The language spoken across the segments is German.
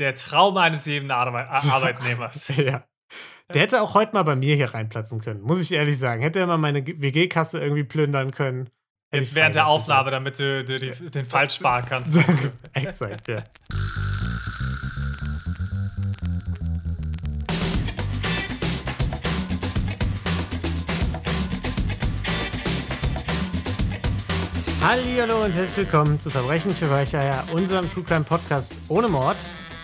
Der Traum eines jeden Arbe Arbeitnehmers. ja. Der hätte auch heute mal bei mir hier reinplatzen können, muss ich ehrlich sagen. Hätte er mal meine WG-Kasse irgendwie plündern können. Jetzt während der Aufnahme, damit du, du die, den Fall sparen kannst. Exakt, ja. Hallo und herzlich willkommen zu Verbrechen für Weicheier, unserem True Crime Podcast ohne Mord.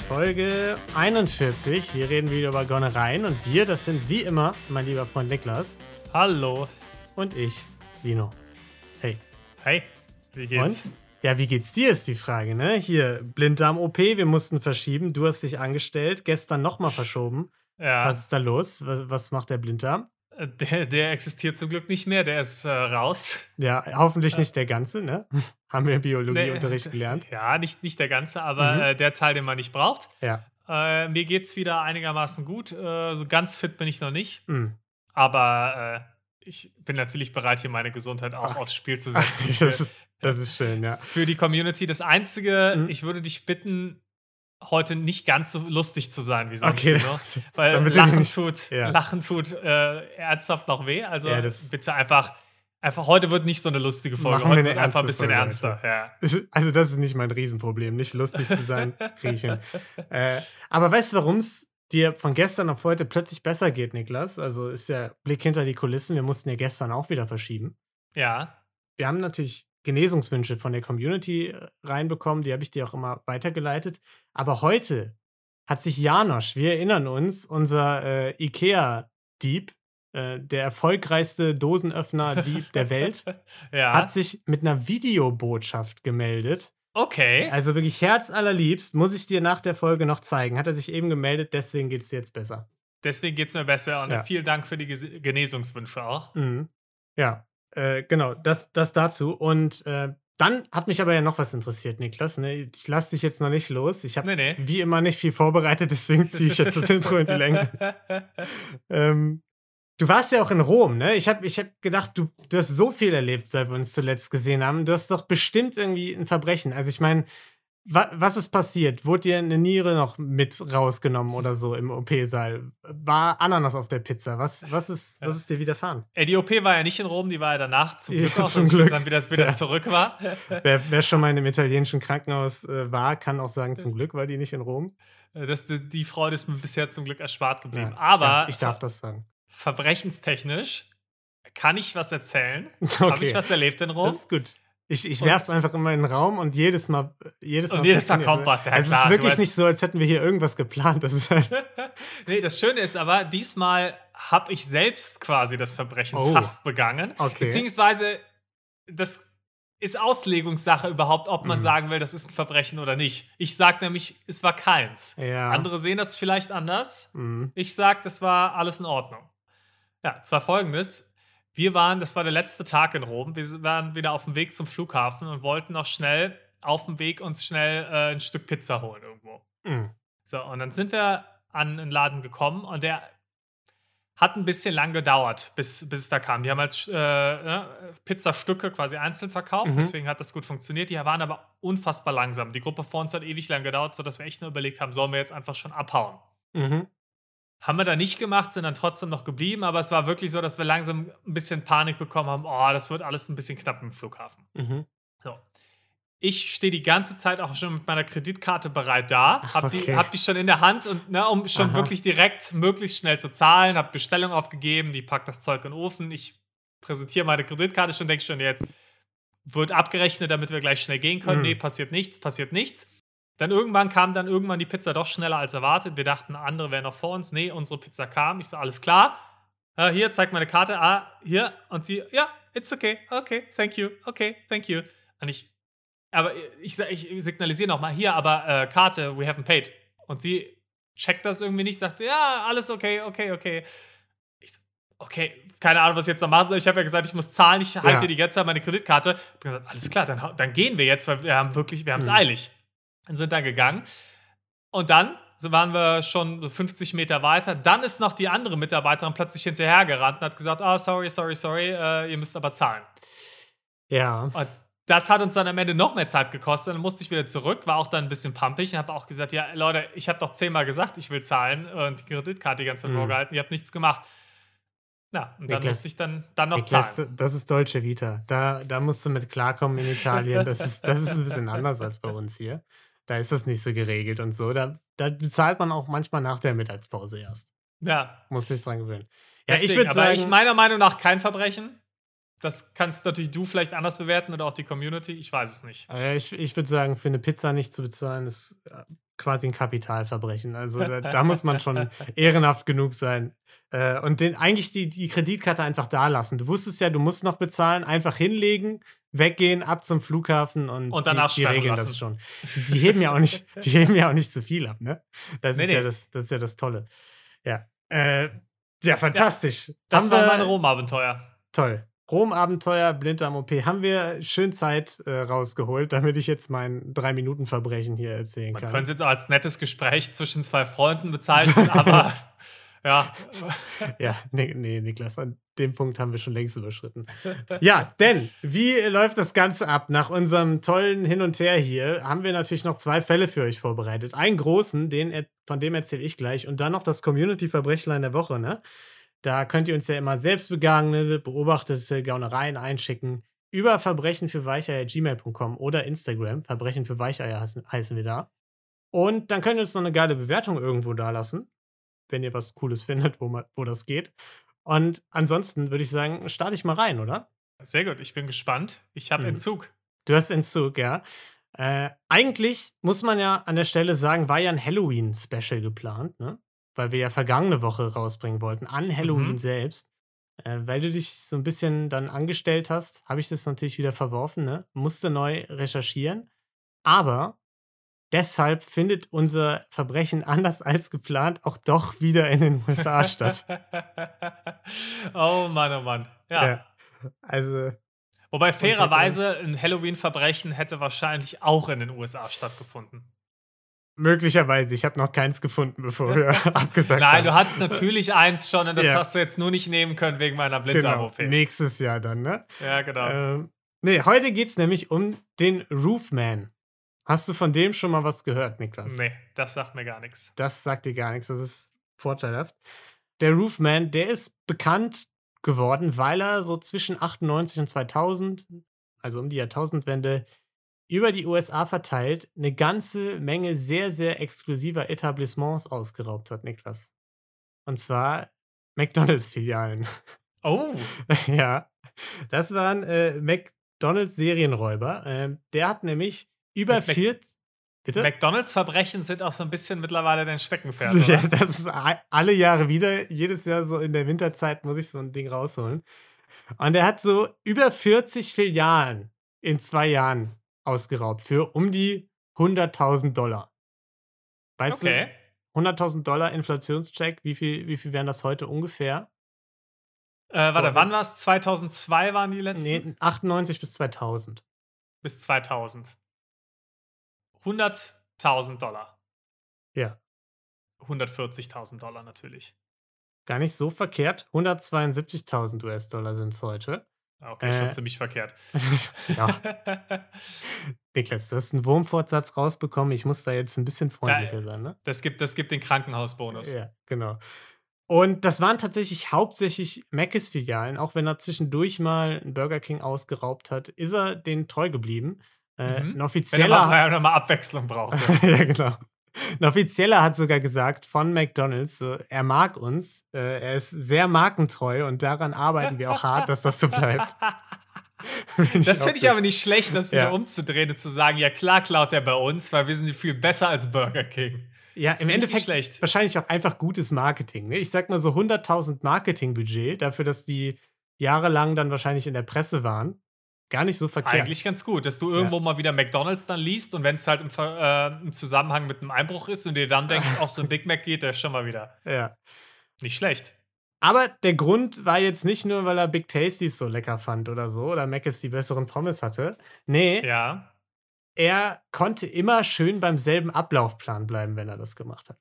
Folge 41. Wir reden wieder über Gonnereien und wir, das sind wie immer mein lieber Freund Niklas. Hallo. Und ich, Lino. Hey. Hey, wie geht's? Und? Ja, wie geht's dir ist die Frage, ne? Hier, Blinddarm-OP, wir mussten verschieben. Du hast dich angestellt, gestern nochmal verschoben. Ja. Was ist da los? Was, was macht der Blinddarm? Der, der existiert zum Glück nicht mehr, der ist äh, raus. Ja, hoffentlich nicht der ganze, ne? Haben wir im Biologieunterricht gelernt. Ja, nicht, nicht der ganze, aber Mhm. äh, der Teil, den man nicht braucht. Ja. Äh, mir geht's wieder einigermaßen gut. Äh, so ganz fit bin ich noch nicht. Hm. Aber äh, ich bin natürlich bereit, hier meine Gesundheit auch Ach. aufs Spiel zu Ach, setzen. das, Für, ist, das ist schön, ja. für die Community. Das Einzige, Mhm. ich würde dich bitten, heute nicht ganz so lustig zu sein wie sonst. Okay, Lino. Weil Lachen tut, ja. Lachen tut äh, ernsthaft noch weh. Also Ja, bitte einfach, einfach, heute wird nicht so eine lustige Folge. Machen wir Heute eine wird einfach ein bisschen Folge ernster. Ja. Also, das ist nicht mein Riesenproblem, nicht lustig zu sein, hin. Äh, aber weißt du, warum es dir von gestern auf heute plötzlich besser geht, Niklas? Also ist ja Blick hinter die Kulissen. Wir mussten ja gestern auch wieder verschieben. ja. Wir haben natürlich Genesungswünsche von der Community äh, reinbekommen, die habe ich dir auch immer weitergeleitet. Aber heute hat sich Janosch, wir erinnern uns, unser äh, IKEA-Dieb, äh, der erfolgreichste Dosenöffner-Dieb der Welt, ja. hat sich mit einer Videobotschaft gemeldet. okay. Also wirklich herzallerliebst, muss ich dir nach der Folge noch zeigen. Hat er sich eben gemeldet, deswegen geht es dir jetzt besser. Deswegen geht es mir besser und Ja. vielen Dank für die Genesungswünsche auch. Mhm. Ja, äh, genau, das, das dazu. Und äh, dann hat mich aber ja noch was interessiert, Niklas. Ne? Ich lasse dich jetzt noch nicht los. Ich habe Nee, nee. wie immer nicht viel vorbereitet, deswegen ziehe ich jetzt das Intro in die Länge. Ähm, du warst ja auch in Rom, ne? Ich habe ich hab gedacht, du, du hast so viel erlebt, seit wir uns zuletzt gesehen haben. Du hast doch bestimmt irgendwie ein Verbrechen. Also ich meine, was ist passiert? Wurde dir eine Niere noch mit rausgenommen oder so im OP-Saal? War Ananas auf der Pizza? Was, was, ist, was ist dir widerfahren? Ey, die OP war ja nicht in Rom, die war ja danach zum Glück Ja, auch, zum Glück. dann wieder, wieder Ja. zurück war. Wer, wer schon mal in einem italienischen Krankenhaus äh, war, kann auch sagen, zum Glück war die nicht in Rom. Das, die, die Freude ist mir bisher zum Glück erspart geblieben. Ja, Aber ich darf, ich darf das sagen. verbrechenstechnisch kann ich was erzählen. Habe Okay, ich was erlebt in Rom? das ist gut. Ich, ich Und- werf's einfach immer in den Raum und jedes Mal. Jedes Und Mal jedes Mal kommt es. was, ja, also klar, es ist wirklich nicht so, als hätten wir hier irgendwas geplant. Das ist halt, nee, das Schöne ist aber, diesmal habe ich selbst quasi das Verbrechen Oh. fast begangen. Okay. Beziehungsweise, das ist Auslegungssache überhaupt, ob man Mhm. sagen will, das ist ein Verbrechen oder nicht. Ich sage nämlich, es war keins. ja. Andere sehen das vielleicht anders. Mhm. Ich sage, das war alles in Ordnung. Ja, zwar folgendes. Wir waren, das war der letzte Tag in Rom. Wir waren wieder auf dem Weg zum Flughafen und wollten noch schnell auf dem Weg uns schnell äh, ein Stück Pizza holen irgendwo. Mhm. So, und dann sind wir an einen Laden gekommen und der hat ein bisschen lang gedauert, bis, bis es da kam. Die haben halt äh, ne, Pizzastücke quasi einzeln verkauft, Mhm. deswegen hat das gut funktioniert. Die waren aber unfassbar langsam. Die Gruppe vor uns hat ewig lang gedauert, sodass wir echt nur überlegt haben, sollen wir jetzt einfach schon abhauen. Mhm. Haben wir da nicht gemacht, sind dann trotzdem noch geblieben, aber es war wirklich so, dass wir langsam ein bisschen Panik bekommen haben, oh, das wird alles ein bisschen knapp im Flughafen. Mhm. So. Ich stehe die ganze Zeit auch schon mit meiner Kreditkarte bereit da, hab, die, Okay. hab die schon in der Hand und ne, um schon Aha. wirklich direkt möglichst schnell zu zahlen, hab Bestellung aufgegeben, die packt das Zeug in den Ofen, ich präsentiere meine Kreditkarte schon, denke schon jetzt, wird abgerechnet, damit wir gleich schnell gehen können. Mhm. Nee, passiert nichts, passiert nichts. Dann irgendwann kam dann irgendwann die Pizza doch schneller als erwartet. Wir dachten, andere wären noch vor uns. Nee, unsere Pizza kam. Ich so, alles klar. Äh, hier, zeig meine Karte. Ah, hier. Und sie, ja, it's okay. Okay, thank you. Okay, thank you. Und ich, aber ich, ich, ich signalisiere nochmal, hier, aber äh, Karte, we haven't paid. Und sie checkt das irgendwie nicht, sagt, ja, alles okay, okay, okay. Ich so, okay, keine Ahnung, was ich jetzt noch machen soll. Ich habe ja gesagt, ich muss zahlen, ich halte Ja. die ganze Zeit meine Kreditkarte. Ich habe gesagt, alles klar, dann, dann gehen wir jetzt, weil wir haben wirklich, wir haben es Mhm. eilig. Und sind dann gegangen. Und dann waren wir schon so 50 Meter weiter. Dann ist noch die andere Mitarbeiterin plötzlich hinterhergerannt und hat gesagt, ah, sorry, sorry, sorry, äh, ihr müsst aber zahlen. Ja. Und das hat uns dann am Ende noch mehr Zeit gekostet. Dann musste ich wieder zurück, war auch dann ein bisschen pumpig und habe auch gesagt: Ja, Leute, ich habe doch zehnmal gesagt, ich will zahlen und die Kreditkarte die ganze Zeit Mhm. vorgehalten. Ihr habt nichts gemacht. Ja, und dann Niklas, musste ich dann, dann noch Niklas, zahlen. das ist deutsche Vita. Da, da musst du mit klarkommen in Italien. Das ist, das ist ein bisschen anders als bei uns hier. Da ist das nicht so geregelt und so. Da, da bezahlt man auch manchmal nach der Mittagspause erst. Ja, Muss dich dran gewöhnen. Ja, deswegen, ich würde aber sagen, ich meiner Meinung nach kein Verbrechen. Das kannst natürlich du vielleicht anders bewerten oder auch die Community. Ich weiß es nicht. äh, ich, ich würde sagen, für eine Pizza nicht zu bezahlen, ist äh, quasi ein Kapitalverbrechen. Also da, da muss man schon ehrenhaft genug sein. Äh, und den, eigentlich die, die Kreditkarte einfach da lassen. Du wusstest ja, du musst noch bezahlen, einfach hinlegen, weggehen, ab zum Flughafen und, Und danach die, die regeln lassen. das schon. Die, heben ja auch nicht, die heben ja auch nicht zu viel ab, ne? Das Nee, ist ja nee. das, das ist ja das Tolle. Ja. Äh, ja, fantastisch. Das Haben war mein Rom-Abenteuer. Toll. Rom-Abenteuer, Blinddarm-OP, haben wir schön Zeit äh, rausgeholt, damit ich jetzt mein Drei-Minuten-Verbrechen hier erzählen Man kann. könnte es jetzt auch als nettes Gespräch zwischen zwei Freunden bezeichnen, aber ja. Ja, nee, nee, Niklas, an dem Punkt haben wir schon längst überschritten. Ja, denn wie läuft das Ganze ab? Nach unserem tollen Hin und Her hier haben wir natürlich noch zwei Fälle für euch vorbereitet. Einen großen, den, von dem erzähle ich gleich, und dann noch das Community-Verbrechlein der Woche, ne? Da könnt ihr uns ja immer selbstbegangene, beobachtete Gaunereien einschicken über verbrechen für gmail.com oder Instagram. Verbrechen für Weicheier heißen, heißen wir da. Und dann könnt ihr uns noch eine geile Bewertung irgendwo da lassen, wenn ihr was Cooles findet, wo, man, wo das geht. Und ansonsten würde ich sagen, starte ich mal rein, oder? Sehr gut, ich bin gespannt. Ich habe Mhm. Entzug. Du hast Entzug, ja. Äh, eigentlich muss man ja an der Stelle sagen, war ja ein Halloween-Special geplant, ne? Weil wir ja vergangene Woche rausbringen wollten, an Halloween Mhm. selbst. Äh, weil du dich so ein bisschen dann angestellt hast, habe ich das natürlich wieder verworfen, ne? Musste neu recherchieren. Aber deshalb findet unser Verbrechen anders als geplant auch doch wieder in den USA statt. oh Mann, oh Mann. Ja. Ja. Also, Wobei fairerweise ein Halloween-Verbrechen hätte wahrscheinlich auch in den USA stattgefunden. möglicherweise, ich habe noch keins gefunden, bevor wir abgesagt haben. Nein, du hattest natürlich eins schon und das Ja. hast du jetzt nur nicht nehmen können wegen meiner Genau, Blinddarm-OP. nächstes Jahr dann, ne? Ja, genau. Ähm, nee, heute geht es nämlich um den Roofman. Hast du von dem schon mal was gehört, Niklas? nee, das sagt mir gar nichts. Das sagt dir gar nichts, das ist vorteilhaft. Der Roofman, der ist bekannt geworden, weil er so zwischen 98 und 2000, also um die Jahrtausendwende, über die USA verteilt eine ganze Menge sehr, sehr exklusiver Etablissements ausgeraubt hat, Niklas. Und zwar McDonalds-Filialen. Oh, ja, das waren äh, McDonalds-Serienräuber. Ähm, der hat nämlich über Mac- 40. Bitte? McDonalds-Verbrechen sind auch so ein bisschen mittlerweile dein Steckenpferd, Ja, oder? das ist alle Jahre wieder. Jedes Jahr so in der Winterzeit muss ich so ein Ding rausholen. Und er hat so über 40 Filialen in zwei Jahren ausgeraubt für um die 100.000 Dollar. Weißt Okay. du, 100.000 Dollar Inflationscheck, wie viel, wie viel wären das heute ungefähr? Äh, warte, Vorhin. wann war es? 2002 waren die letzten? Nee, 98 bis 2000. Bis 2000. 100.000 Dollar. Ja, 140.000 Dollar natürlich. gar nicht so verkehrt. 172.000 US-Dollar sind es heute. Okay, schon Äh, ziemlich verkehrt. ja, Niklas, du hast einen Wurmfortsatz rausbekommen. Ich muss da jetzt ein bisschen freundlicher sein, ne? das, gibt, das gibt den Krankenhausbonus. Ja, genau. Und das waren tatsächlich hauptsächlich Mc's-Filialen, auch wenn er zwischendurch mal einen Burger King ausgeraubt hat, ist er denen treu geblieben. Äh, Mhm. Ein Wenn er offizieller. mal, noch mal Abwechslung braucht. ja, genau. Ein Offizieller hat sogar gesagt von McDonalds, so, er mag uns, äh, er ist sehr markentreu und daran arbeiten wir auch hart, dass das so bleibt. Das finde ich aber nicht schlecht, das wieder Ja. umzudrehen und zu sagen, ja klar klaut er bei uns, weil wir sind viel besser als Burger King. Ja, im Endeffekt schlecht. wahrscheinlich auch einfach gutes Marketing. Ne? Ich sag mal so 100.000 Marketingbudget dafür, dass die jahrelang dann wahrscheinlich in der Presse waren. Gar nicht so verkehrt. Eigentlich ganz gut, dass du irgendwo mal wieder McDonalds dann liest und wenn es halt im, äh, im Zusammenhang mit einem Einbruch ist und dir dann denkst, auch so ein Big Mac geht, der ist schon mal wieder. Ja. Nicht schlecht. Aber der Grund war jetzt nicht nur, weil er Big Tasties so lecker fand oder so, oder Mc's die besseren Pommes hatte. Nee, Ja. er konnte immer schön beim selben Ablaufplan bleiben, wenn er das gemacht hat.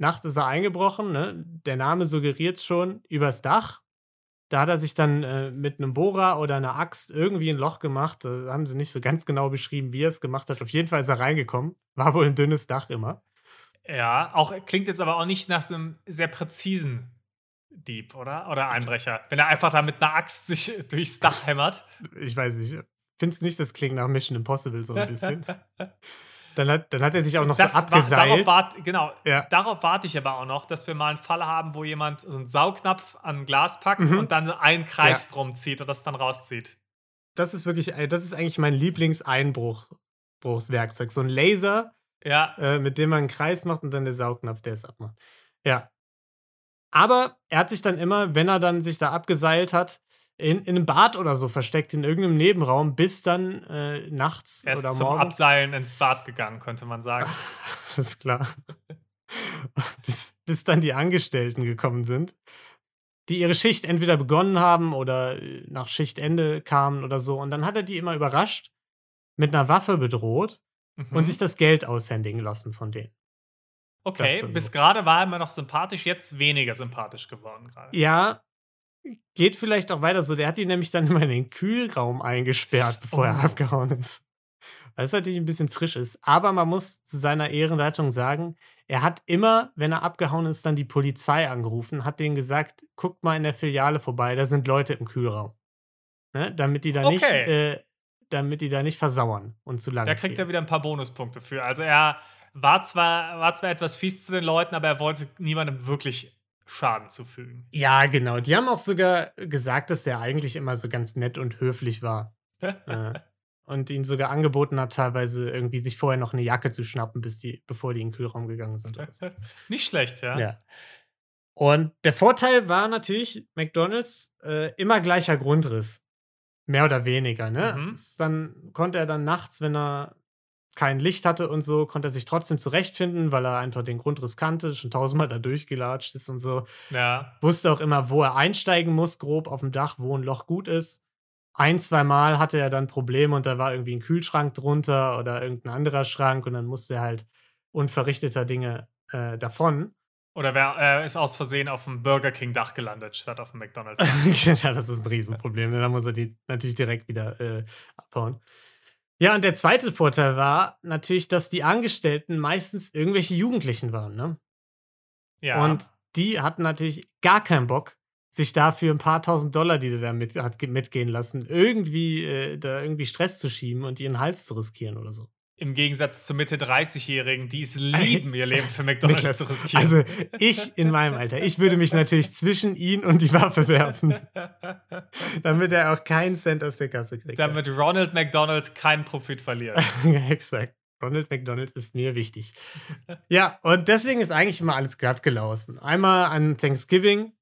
Nachts ist er eingebrochen, ne? der Name suggeriert schon, übers Dach. Da hat er sich dann äh, mit einem Bohrer oder einer Axt irgendwie ein Loch gemacht. Da haben sie nicht so ganz genau beschrieben, wie er es gemacht hat. Auf jeden Fall ist er reingekommen. War wohl ein dünnes Dach immer. Ja, auch klingt jetzt aber auch nicht nach einem sehr präzisen Dieb, oder? Oder Einbrecher. Wenn er einfach da mit einer Axt sich durchs Dach hämmert. Ich weiß nicht. Findest nicht, das klingt nach Mission Impossible so ein bisschen. Dann hat, dann hat er sich auch noch das so abgeseilt. War, darauf wart, genau, Ja. darauf warte ich aber auch noch, dass wir mal einen Fall haben, wo jemand so einen Saugnapf an ein Glas packt Mhm. und dann einen Kreis drum zieht und das dann rauszieht. Das ist wirklich, äh, das ist eigentlich mein Lieblingseinbruchswerkzeug. So ein Laser, Ja, äh, mit dem man einen Kreis macht und dann der Saugnapf, der es abmacht. Ja. Aber er hat sich dann immer, wenn er dann sich da abgeseilt hat, in, in einem Bad oder so versteckt, in irgendeinem Nebenraum, bis dann äh, nachts er ist oder zum morgens. Abseilen ins Bad gegangen, könnte man sagen. Das ist klar. bis, bis dann die Angestellten gekommen sind, die ihre Schicht entweder begonnen haben oder äh, nach Schichtende kamen oder so. Und dann hat er die immer überrascht, mit einer Waffe bedroht Mhm. und sich das Geld aushändigen lassen von denen. okay, bis gerade war er immer noch sympathisch, jetzt weniger sympathisch geworden gerade. Ja, geht vielleicht auch weiter so. Der hat die nämlich dann immer in den Kühlraum eingesperrt, bevor er Oh. abgehauen ist. Weil es natürlich ein bisschen frisch ist. Aber man muss zu seiner Ehrenleitung sagen, er hat immer, wenn er abgehauen ist, dann die Polizei angerufen, hat denen gesagt, guckt mal in der Filiale vorbei, da sind Leute im Kühlraum. Ne? Damit die da nicht, Okay. äh, damit die da nicht versauern und zu lange. Da kriegt er stehen. wieder ein paar Bonuspunkte für. Also er war zwar, war zwar etwas fies zu den Leuten, aber er wollte niemandem wirklich Schaden zufügen. Ja, genau. Die haben auch sogar gesagt, dass der eigentlich immer so ganz nett und höflich war. äh, und ihn sogar angeboten hat, teilweise irgendwie sich vorher noch eine Jacke zu schnappen, bis die, bevor die in den Kühlraum gegangen sind. Nicht schlecht, ja. ja. Und der Vorteil war natürlich, McDonalds äh, immer gleicher Grundriss. Mehr oder weniger, ne? Mhm. Dann konnte er dann nachts, wenn er kein Licht hatte und so, konnte er sich trotzdem zurechtfinden, weil er einfach den Grundriss kannte, schon tausendmal da durchgelatscht ist und so Ja. wusste auch immer, wo er einsteigen muss, grob auf dem Dach, wo ein Loch gut ist. Ein, zwei Mal hatte er dann Probleme und da war irgendwie ein Kühlschrank drunter oder irgendein anderer Schrank und dann musste er halt unverrichteter Dinge äh, davon. Oder wer äh, ist aus Versehen auf dem Burger King Dach gelandet, statt auf dem McDonalds. ja, das ist ein Riesenproblem. Da muss er die natürlich direkt wieder äh, abhauen. Ja, und der zweite Vorteil war natürlich, dass die Angestellten meistens irgendwelche Jugendlichen waren, ne? ja. Und die hatten natürlich gar keinen Bock, sich dafür ein paar tausend Dollar, die der da mit, hat ge- mitgehen lassen, irgendwie äh, da irgendwie Stress zu schieben und ihren Hals zu riskieren oder so. Im Gegensatz zu Mitte 30-Jährigen, die es lieben, ihr Leben für McDonalds Niklas, zu riskieren. Also ich in meinem Alter, ich würde mich natürlich zwischen ihn und die Waffe werfen, damit er auch keinen Cent aus der Kasse kriegt. Damit Ronald McDonald keinen Profit verliert. Ja, exakt. Ronald McDonald ist mir wichtig. Ja, und deswegen ist eigentlich immer alles glatt gelaufen. Einmal an Thanksgiving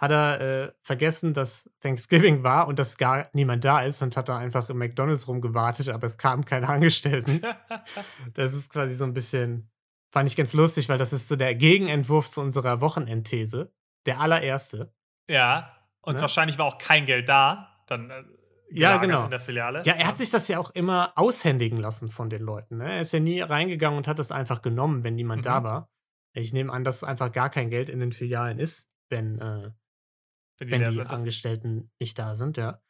hat er äh, vergessen, dass Thanksgiving war und dass gar niemand da ist und hat da einfach im McDonalds rumgewartet, aber es kamen keine Angestellten. Das ist quasi so ein bisschen, fand ich ganz lustig, weil das ist so der Gegenentwurf zu unserer Wochenendthese. Der allererste. ja. Und Ne? wahrscheinlich war auch kein Geld da. Dann äh, Ja, genau. in der Filiale. Ja, er hat sich das ja auch immer aushändigen lassen von den Leuten. Ne? Er ist ja nie reingegangen und hat das einfach genommen, wenn niemand da Mhm. war. Ich nehme an, dass einfach gar kein Geld in den Filialen ist, wenn, äh, Wenn die Angestellten nicht da sind, ja.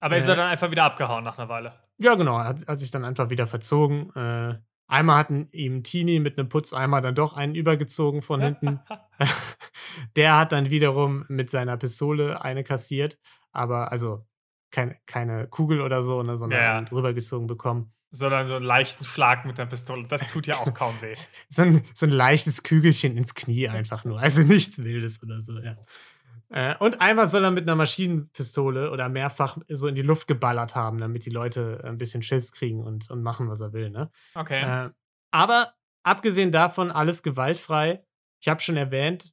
Aber ist äh, er dann einfach wieder abgehauen nach einer Weile? Ja, genau. Er hat, hat sich dann einfach wieder verzogen. Äh, einmal hatten ihm Tini mit einem Putzeimer dann doch einen übergezogen von hinten. Der hat dann wiederum mit seiner Pistole eine kassiert, aber also kein, keine Kugel oder so, ne, sondern Ja, ja. einen drübergezogen bekommen. Sondern so einen leichten Schlag mit der Pistole. Das tut ja auch kaum weh. So ein, so ein leichtes Kügelchen ins Knie einfach nur. Also nichts Wildes oder so, ja. Äh, und einmal soll er mit einer Maschinenpistole oder mehrfach so in die Luft geballert haben, damit die Leute ein bisschen Schiss kriegen und, und machen, was er will, ne? Okay. Äh, aber abgesehen davon, alles gewaltfrei. Ich habe schon erwähnt,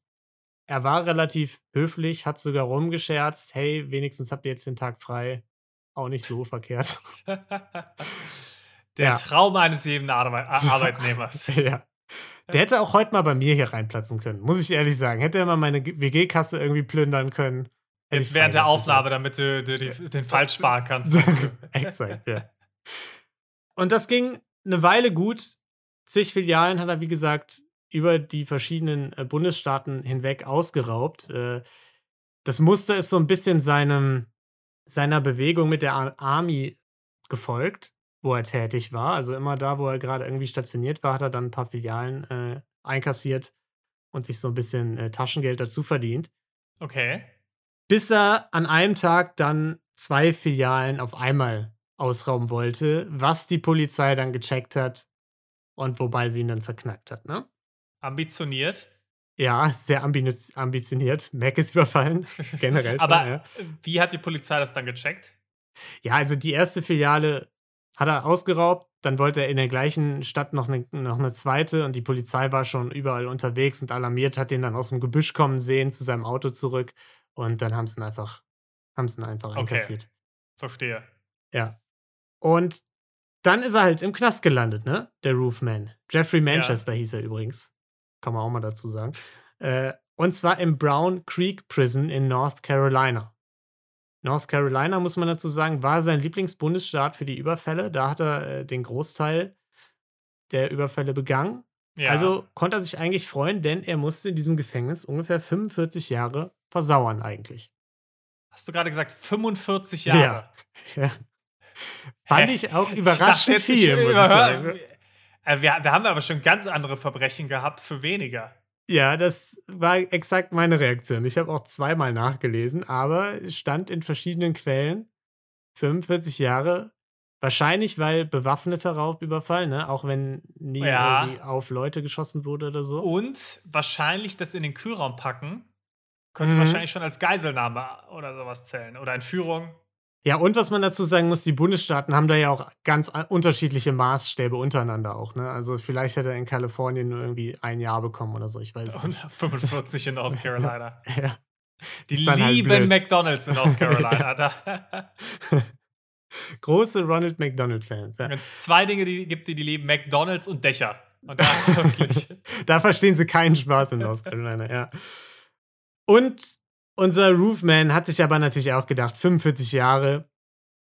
er war relativ höflich, hat sogar rumgescherzt, hey, wenigstens habt ihr jetzt den Tag frei. Auch nicht so verkehrt. Der ja. Traum eines jeden Arbe Ar- Arbeitnehmers. ja. Der hätte auch heute mal bei mir hier reinplatzen können, muss ich ehrlich sagen. Hätte er mal meine WG-Kasse irgendwie plündern können. Jetzt während der. Aufnahme, damit du, du die, den Fall sparen kannst. Exakt, ja. Und das ging eine Weile gut. Zig Filialen hat er, wie gesagt, über die verschiedenen äh, Bundesstaaten hinweg ausgeraubt. Äh, das Muster ist so ein bisschen seinem, seiner Bewegung mit der Ar Army gefolgt, wo er tätig war. Also immer da, wo er gerade irgendwie stationiert war, hat er dann ein paar Filialen äh, einkassiert und sich so ein bisschen äh, Taschengeld dazu verdient. Okay. Bis er an einem Tag dann zwei Filialen auf einmal ausrauben wollte, was die Polizei dann gecheckt hat und wobei sie ihn dann verknackt hat, ne? Ambitioniert. Ja, sehr ambi- ambitioniert. Mac ist überfallen, generell. Aber schon, ja. wie hat die Polizei das dann gecheckt? ja, also die erste Filiale hat er ausgeraubt, dann wollte er in der gleichen Stadt noch eine, noch eine zweite und die Polizei war schon überall unterwegs und alarmiert, hat ihn dann aus dem Gebüsch kommen sehen, zu seinem Auto zurück und dann haben sie ihn einfach, haben sie ihn einfach Okay. einkassiert. Verstehe. Ja. Und dann ist er halt im Knast gelandet, ne? Der Roofman. Jeffrey Manchester hieß er übrigens. Kann man auch mal dazu sagen. Äh, und zwar im Brown Creek Prison in North Carolina. North Carolina, muss man dazu sagen, war sein Lieblingsbundesstaat für die Überfälle. Da hat er äh, den Großteil der Überfälle begangen. Ja. Also konnte er sich eigentlich freuen, denn er musste in diesem Gefängnis ungefähr 45 Jahre versauern eigentlich. Hast du gerade gesagt 45 Jahre? Ja. Fand Hä? ich auch überraschend ich viel, muss ich sagen. Äh, wir, wir haben aber schon ganz andere Verbrechen gehabt für weniger. Ja, das war exakt meine Reaktion. Ich habe auch zweimal nachgelesen, aber stand in verschiedenen Quellen 45 Jahre. Wahrscheinlich, weil bewaffneter Raubüberfall, ne? Auch wenn nie Ja. irgendwie auf Leute geschossen wurde oder so. Und wahrscheinlich das in den Kühlraum packen, könnte Mhm. wahrscheinlich schon als Geiselnahme oder sowas zählen. Oder Entführung. Ja, und was man dazu sagen muss, die Bundesstaaten haben da ja auch ganz unterschiedliche Maßstäbe untereinander auch, ne? Also vielleicht hätte er in Kalifornien nur irgendwie ein Jahr bekommen oder so, ich weiß nicht. 45 in North Carolina. Ja. Die halt lieben blöd. McDonalds in North Carolina. Große Ronald McDonald-Fans. Ja. Wenn es zwei Dinge die gibt, die die lieben, McDonalds und Dächer. Und da wirklich. da verstehen sie keinen Spaß in North Carolina, ja. Und unser Roofman hat sich aber natürlich auch gedacht, 45 Jahre,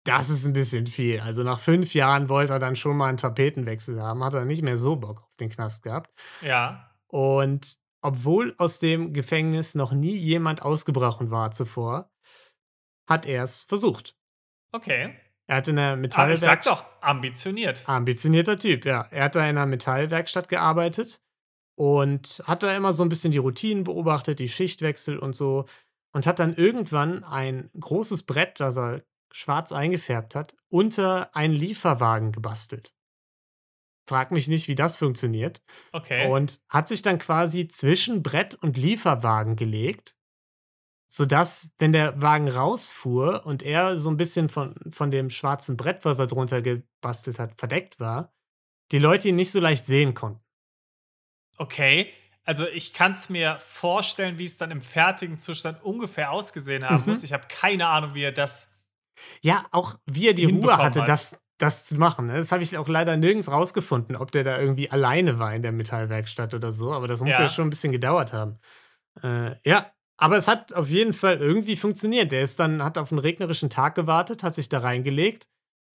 das ist ein bisschen viel. Also nach fünf Jahren wollte er dann schon mal einen Tapetenwechsel haben, hat er nicht mehr so Bock auf den Knast gehabt. Ja. Und obwohl aus dem Gefängnis noch nie jemand ausgebrochen war zuvor, hat er es versucht. Okay. Er hat in der Aber ich sag Metallwerkstatt. doch, ambitioniert. Ambitionierter Typ, ja. Er hat da in einer Metallwerkstatt gearbeitet und hat da immer so ein bisschen die Routinen beobachtet, die Schichtwechsel und so. Und hat dann irgendwann ein großes Brett, das er schwarz eingefärbt hat, unter einen Lieferwagen gebastelt. Frag mich nicht, wie das funktioniert. Okay. Und hat sich dann quasi zwischen Brett und Lieferwagen gelegt, sodass, wenn der Wagen rausfuhr und er so ein bisschen von, von dem schwarzen Brett, was er drunter gebastelt hat, verdeckt war, die Leute ihn nicht so leicht sehen konnten. Okay. Also ich kann es mir vorstellen, wie es dann im fertigen Zustand ungefähr ausgesehen haben Mhm. muss. Ich habe keine Ahnung, wie er das. Ja, auch wie er die Ruhe hatte, hat. das, das zu machen. ne? Das habe ich auch leider nirgends rausgefunden, ob der da irgendwie alleine war in der Metallwerkstatt oder so. Aber das muss ja, Ja. schon ein bisschen gedauert haben. Äh, ja, aber es hat auf jeden Fall irgendwie funktioniert. Der ist dann, hat auf einen regnerischen Tag gewartet, hat sich da reingelegt,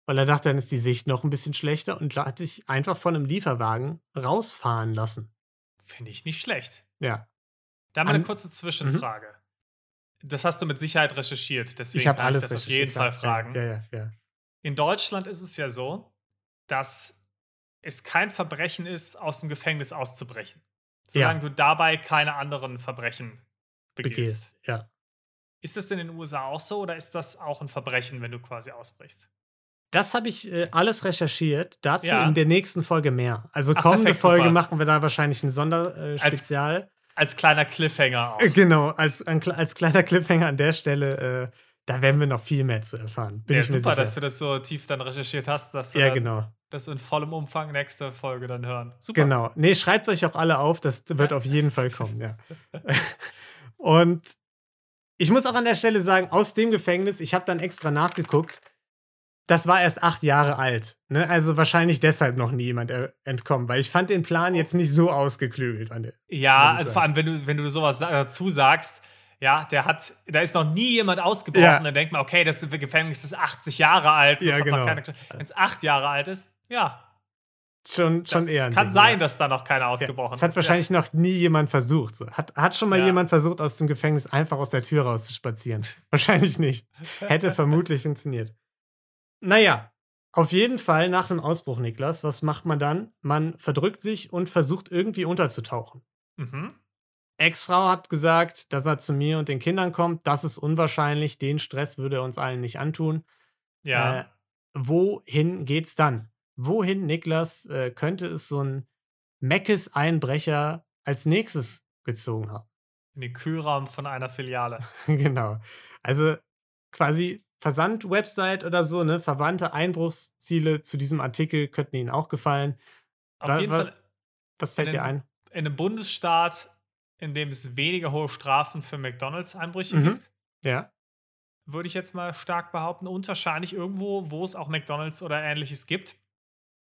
weil er dachte, dann ist die Sicht noch ein bisschen schlechter und hat sich einfach von einem Lieferwagen rausfahren lassen. Finde ich nicht schlecht. Ja, Da mal eine kurze Zwischenfrage. Das hast du mit Sicherheit recherchiert, deswegen ich kann alles ich das auf jeden Fall fragen. Ja, ja, ja. In Deutschland ist es ja so, dass es kein Verbrechen ist, aus dem Gefängnis auszubrechen. Solange du dabei keine anderen Verbrechen begehst. Begehst, ja. Ist das in den USA auch so oder ist das auch ein Verbrechen, wenn du quasi ausbrichst? Das habe ich äh, alles recherchiert. Dazu Ja. in der nächsten Folge mehr. Also Ach, kommende perfekt, Folge super. machen wir da wahrscheinlich ein Sonderspezial. Äh, Spezial. Als kleiner Cliffhanger auch. Äh, genau, als, als kleiner Cliffhanger an der Stelle, äh, da werden wir noch viel mehr zu erfahren. Bin ja, super, dass du das so tief dann recherchiert hast, dass wir ja, genau. das in vollem Umfang nächste Folge dann hören. Super. Genau. Nee, schreibt euch auch alle auf, das wird auf jeden Fall kommen, ja. Und ich muss auch an der Stelle sagen, aus dem Gefängnis, ich habe dann extra nachgeguckt, das war erst acht Jahre alt. Ne? Also wahrscheinlich deshalb noch nie jemand entkommen, weil ich fand den Plan jetzt nicht so ausgeklügelt. An der, Ja, also vor allem, wenn du, wenn du sowas dazu sagst, ja, der hat, da ist noch nie jemand ausgebrochen, Ja. dann denkt man, okay, das Gefängnis ist 80 Jahre alt, Ja, genau. Wenn es acht Jahre alt ist, ja, schon, schon das eher. ein kann Ding, sein, ja. dass da noch keiner ausgebrochen Das hat ist. wahrscheinlich noch nie jemand versucht. So. Hat, hat schon mal jemand versucht, aus dem Gefängnis einfach aus der Tür rauszuspazieren? Wahrscheinlich nicht. Hätte vermutlich funktioniert. Naja, auf jeden Fall nach dem Ausbruch, Niklas, was macht man dann? Man verdrückt sich und versucht irgendwie unterzutauchen. Mhm. Ex-Frau hat gesagt, dass er zu mir und den Kindern kommt. Das ist unwahrscheinlich. Den Stress würde er uns allen nicht antun. Ja. Äh, wohin geht's dann? Wohin, Niklas, äh, könnte es so ein Meckes-Einbrecher als nächstes gezogen haben? in den Kühlraum von einer Filiale. genau. Also quasi Versand-Website oder so, ne? Verwandte Einbruchsziele zu diesem Artikel könnten Ihnen auch gefallen. Auf Wa- jeden wa- Fall Was fällt dir ein? in einem Bundesstaat, in dem es weniger hohe Strafen für McDonalds-Einbrüche Mhm. gibt, Ja. würde ich jetzt mal stark behaupten. Und wahrscheinlich irgendwo, wo es auch McDonalds oder ähnliches gibt.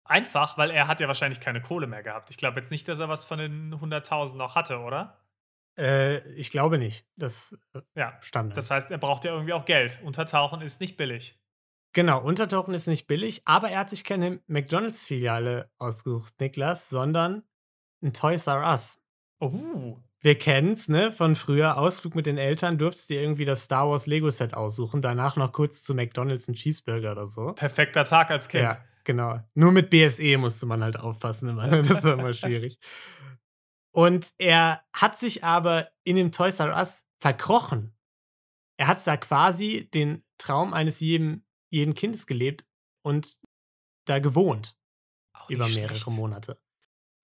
Einfach, weil er hat ja wahrscheinlich keine Kohle mehr gehabt. Ich glaube jetzt nicht, dass er was von den 100.000 noch hatte, oder? Äh, ich glaube nicht. Das äh, Ja. stand. Das heißt, er braucht ja irgendwie auch Geld. Untertauchen ist nicht billig. Genau, Untertauchen ist nicht billig, aber er hat sich keine McDonalds-Filiale ausgesucht, Niklas, sondern ein Toys R Us. Oh. Wir kennen's, ne? Von früher Ausflug mit den Eltern durftest dir irgendwie das Star Wars Lego Set aussuchen, danach noch kurz zu McDonalds einen Cheeseburger oder so. Perfekter Tag als Kind. Ja, genau. Nur mit BSE musste man halt aufpassen immer. Das war immer schwierig. Und er hat sich aber in dem Toys R Us verkrochen. Er hat da quasi den Traum eines jedem, jeden Kindes gelebt und da gewohnt Auch über mehrere schlecht. Monate.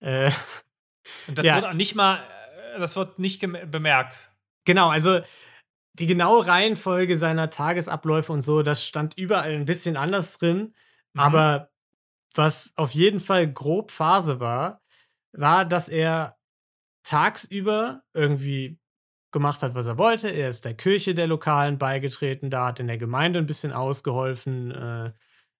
Äh, Und das Ja. wird auch nicht mal, äh, das wird nicht bemerkt. Genau, also die genaue Reihenfolge seiner Tagesabläufe und so, das stand überall ein bisschen anders drin. Mhm. Aber was auf jeden Fall grob Phase war, war, dass er tagsüber irgendwie gemacht hat, was er wollte. Er ist der Kirche der Lokalen beigetreten, da hat in der Gemeinde ein bisschen ausgeholfen, äh,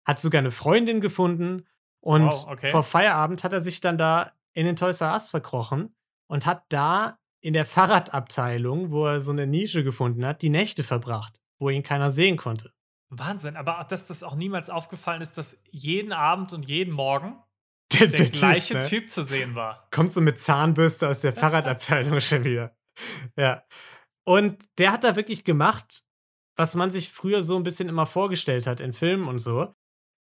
hat sogar eine Freundin gefunden. Und Wow, okay. vor Feierabend hat er sich dann da in den Toys R Us verkrochen und hat da in der Fahrradabteilung, wo er so eine Nische gefunden hat, die Nächte verbracht, wo ihn keiner sehen konnte. Wahnsinn, aber dass das auch niemals aufgefallen ist, dass jeden Abend und jeden Morgen Der, der, gleiche ne? Typ zu sehen war. kommt so mit Zahnbürste aus der Fahrradabteilung schon wieder. Ja. Und der hat da wirklich gemacht, was man sich früher so ein bisschen immer vorgestellt hat in Filmen und so.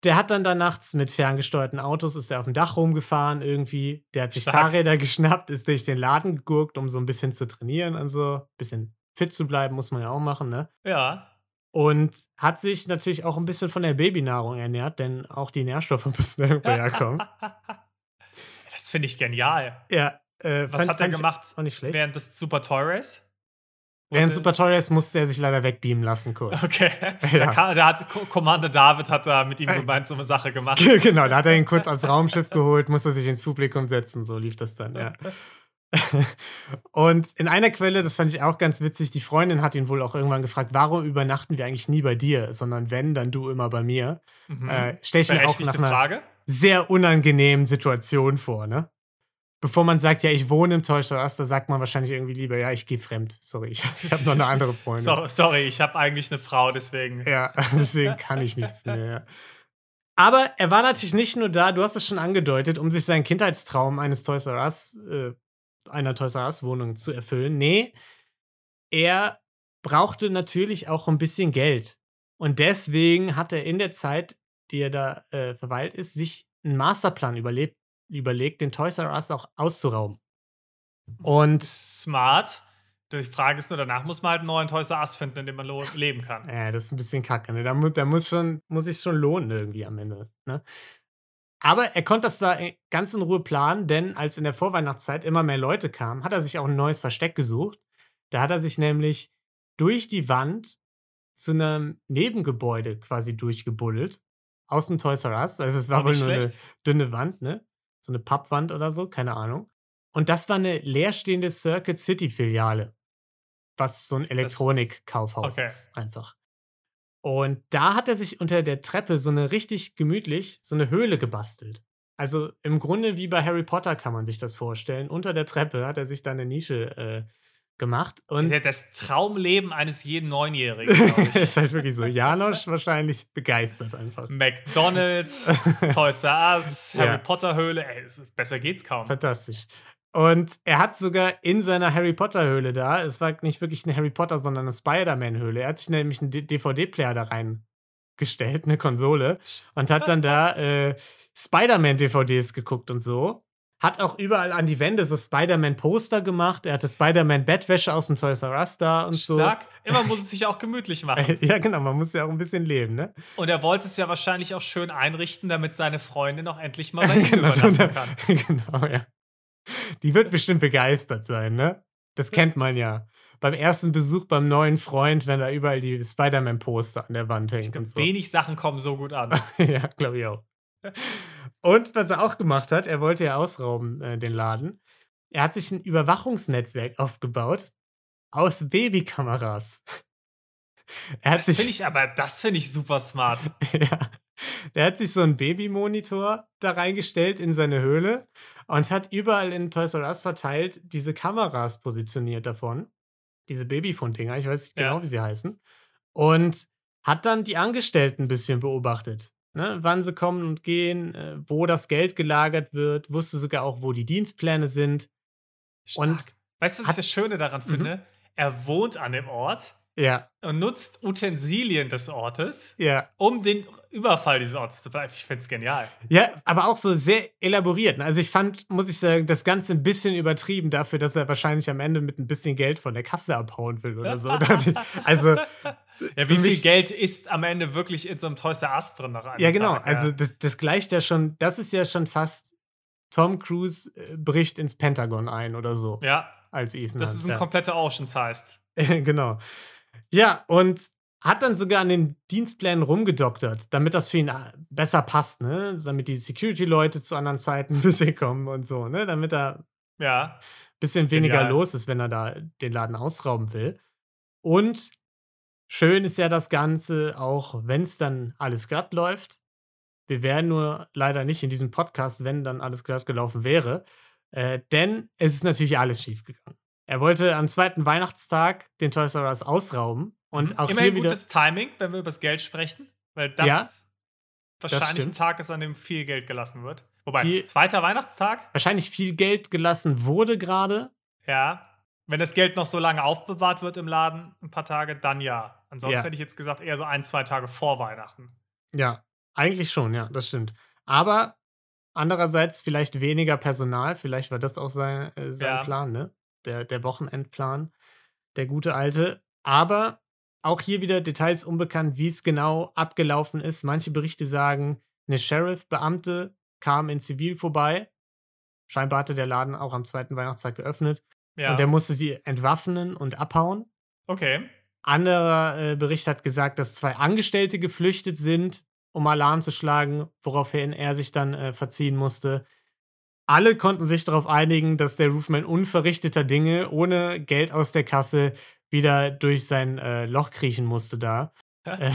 Der hat dann da nachts mit ferngesteuerten Autos, ist er auf dem Dach rumgefahren irgendwie. Der hat sich Stark. Fahrräder geschnappt, ist durch den Laden gegurkt, um so ein bisschen zu trainieren und so. Ein bisschen fit zu bleiben, muss man ja auch machen, ne? Ja. Und hat sich natürlich auch ein bisschen von der Babynahrung ernährt, denn auch die Nährstoffe müssen irgendwo herkommen. das finde ich genial. Ja, äh, Was fand- hat er gemacht Auch nicht schlecht. während des Super Toy Race? Während Super Torres musste er sich leider wegbeamen lassen, kurz. Okay. Ja. Da, kam, da hat Co- Commander David hat da mit ihm Äh. gemeinsame Sache gemacht. genau, da hat er ihn kurz aufs Raumschiff geholt, musste sich ins Publikum setzen, so lief das dann, ja. Und in einer Quelle, das fand ich auch ganz witzig, die Freundin hat ihn wohl auch irgendwann gefragt, warum übernachten wir eigentlich nie bei dir, sondern wenn, dann du immer bei mir. Mhm. Äh, Stell ich mir auch nach einer Frage. sehr unangenehmen Situation vor, ne? Bevor man sagt, ja, ich wohne im Toys R Us, da sagt man wahrscheinlich irgendwie lieber, ja, ich gehe fremd. Sorry, ich, ich habe noch eine andere Freundin. So, sorry, ich habe eigentlich eine Frau, deswegen. Ja, deswegen kann ich nichts mehr. Aber er war natürlich nicht nur da, du hast es schon angedeutet, um sich seinen Kindheitstraum eines Toys R Us, äh, einer Toys R Us Wohnung zu erfüllen. Nee, er brauchte natürlich auch ein bisschen Geld. Und deswegen hat er in der Zeit, die er da äh, verweilt ist, sich einen Masterplan überlebt, überlegt, den Toys R Us auch auszurauben. Und Smart. Die Frage ist nur, danach muss man halt einen neuen Toys R Us finden, in dem man leben kann. Ja, das ist ein bisschen kacke. Ne? Da, mu da muss schon, muss sich schon lohnen irgendwie am Ende. Ne? Aber er konnte das da in- ganz in Ruhe planen, denn als in der Vorweihnachtszeit immer mehr Leute kamen, hat er sich auch ein neues Versteck gesucht. Da hat er sich nämlich durch die Wand zu einem Nebengebäude quasi durchgebuddelt. Aus dem Toys R Us. Also es war wohl nur eine schlecht. dünne Wand, ne? So eine Pappwand oder so, keine Ahnung. Und das war eine leerstehende Circuit City Filiale. Was so ein Elektronikkaufhaus okay. ist, einfach. Und da hat er sich unter der Treppe so eine richtig gemütlich, so eine Höhle gebastelt. Also im Grunde wie bei Harry Potter kann man sich das vorstellen. Unter der Treppe hat er sich da eine Nische äh, gemacht. Und Das Traumleben eines jeden Neunjährigen, glaube ich. ist halt wirklich so. Janosch wahrscheinlich begeistert einfach. McDonalds, Toys R Us, Harry Ja. Potter Höhle. Ey, es- besser geht's kaum. Fantastisch. Und er hat sogar in seiner Harry Potter Höhle da, es war nicht wirklich eine Harry Potter, sondern eine Spider-Man Höhle. Er hat sich nämlich einen DVD-Player da reingestellt, eine Konsole, und hat dann da äh, Spider-Man DVDs geguckt und so. Hat auch überall an die Wände so Spider-Man-Poster gemacht. Er hatte Spider-Man-Bettwäsche aus dem Toys R Us da und Stark. Immer muss es sich auch gemütlich so. machen. Ja, genau, man muss ja auch ein bisschen leben, ne? Und er wollte es ja wahrscheinlich auch schön einrichten, damit seine Freundin auch endlich mal bei ihm genau, übernachten kann. genau, ja. Die wird bestimmt begeistert sein, ne? Das kennt man ja. Beim ersten Besuch beim neuen Freund, wenn da überall die Spider-Man-Poster an der Wand hängen. und so. Wenig Sachen kommen so gut an. ja, glaube ich auch. Und was er auch gemacht hat, er wollte ja ausrauben, äh, den Laden. Er hat sich ein Überwachungsnetzwerk aufgebaut aus Babykameras. Er hat Das finde ich aber, das finde ich super smart. ja. Der hat sich so einen Babymonitor da reingestellt in seine Höhle und hat überall in Toys R Us verteilt diese Kameras positioniert davon. Diese Babyphone-Dinger, ich weiß nicht Ja. genau, wie sie heißen. Und hat dann die Angestellten ein bisschen beobachtet. Ne? Wann sie kommen und gehen, äh, wo das Geld gelagert wird, wusste sogar auch, wo die Dienstpläne sind. Stark. Und weißt du, was ich das Schöne daran Mhm. finde? Er wohnt an dem Ort Ja, und nutzt Utensilien des Ortes, ja. um den Überfall dieses Ortes zu bleiben. Ich finde es genial. Ja, aber auch so sehr elaboriert. ne? Also ich fand, muss ich sagen, das Ganze ein bisschen übertrieben dafür, dass er wahrscheinlich am Ende mit ein bisschen Geld von der Kasse abhauen will oder so. also, Ja, wie viel Geld ist am Ende wirklich in so einem Toys R Us drin? Nach ja genau, Tag? also das, das gleicht ja schon, das ist ja schon fast Tom Cruise äh, bricht ins Pentagon ein oder so Ja, als Ethan das ist ein ja. kompletter Oceans heißt. genau. Ja, und hat dann sogar an den Dienstplänen rumgedoktert, damit das für ihn äh, besser passt, ne? Damit die Security-Leute zu anderen Zeiten ein bisschen kommen und so, ne? Damit er Ja, bisschen weniger Genial. los ist, wenn er da den Laden ausrauben will. Und schön ist ja das Ganze, auch wenn es dann alles glatt läuft. Wir wären nur leider nicht in diesem Podcast, wenn dann alles glatt gelaufen wäre. Äh, denn es ist natürlich alles schiefgegangen. Er wollte am zweiten Weihnachtstag den Toys R Us ausrauben. Und Mhm. auch immerhin hier wieder. gutes Timing, wenn wir über das Geld sprechen, weil das Ja, wahrscheinlich ein stimmt. Tag ist, an dem viel Geld gelassen wird. Wobei, Viel- zweiter Weihnachtstag, Wahrscheinlich viel Geld gelassen wurde gerade. ja. Wenn das Geld noch so lange aufbewahrt wird im Laden, ein paar Tage, dann ja. Ansonsten Ja. hätte ich jetzt gesagt, eher so ein, zwei Tage vor Weihnachten. Ja, eigentlich schon, ja, das stimmt. Aber andererseits vielleicht weniger Personal, vielleicht war das auch sein, äh, sein Ja. Plan, ne? Der, der Wochenendplan, der gute alte. Aber auch hier wieder Details unbekannt, wie es genau abgelaufen ist. Manche Berichte sagen, eine Sheriff-Beamte kam in Zivil vorbei. Scheinbar hatte der Laden auch am zweiten Weihnachtstag geöffnet. Ja. Und er musste sie entwaffnen und abhauen. okay. Anderer äh, Bericht hat gesagt, dass zwei Angestellte geflüchtet sind, um Alarm zu schlagen, woraufhin er sich dann äh, verziehen musste. Alle konnten sich darauf einigen, dass der Roofman unverrichteter Dinge ohne Geld aus der Kasse wieder durch sein äh, Loch kriechen musste da. Äh,